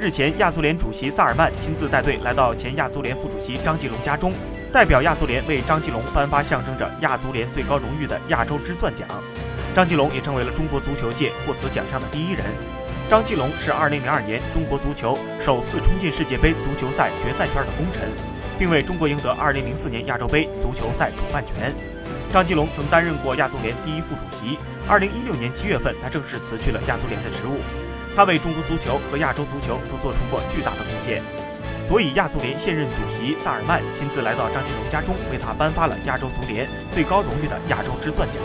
日前，亚足联主席萨尔曼亲自带队来到前亚足联副主席张继龙家中，代表亚足联为张继龙颁发象征着亚足联最高荣誉的亚洲之钻奖。张继龙也成为了中国足球界获此奖项的第一人。张继龙是2002年中国足球首次冲进世界杯足球赛决赛圈的功臣，并为中国赢得2004年亚洲杯足球赛主办权。张吉龙曾担任过亚足联第一副主席。二零一六年七月份，他正式辞去了亚足联的职务。他为中国足球和亚洲足球都做出过巨大的贡献，所以亚足联现任主席萨尔曼亲自来到张吉龙家中，为他颁发了亚洲足联最高荣誉的亚洲之钻奖。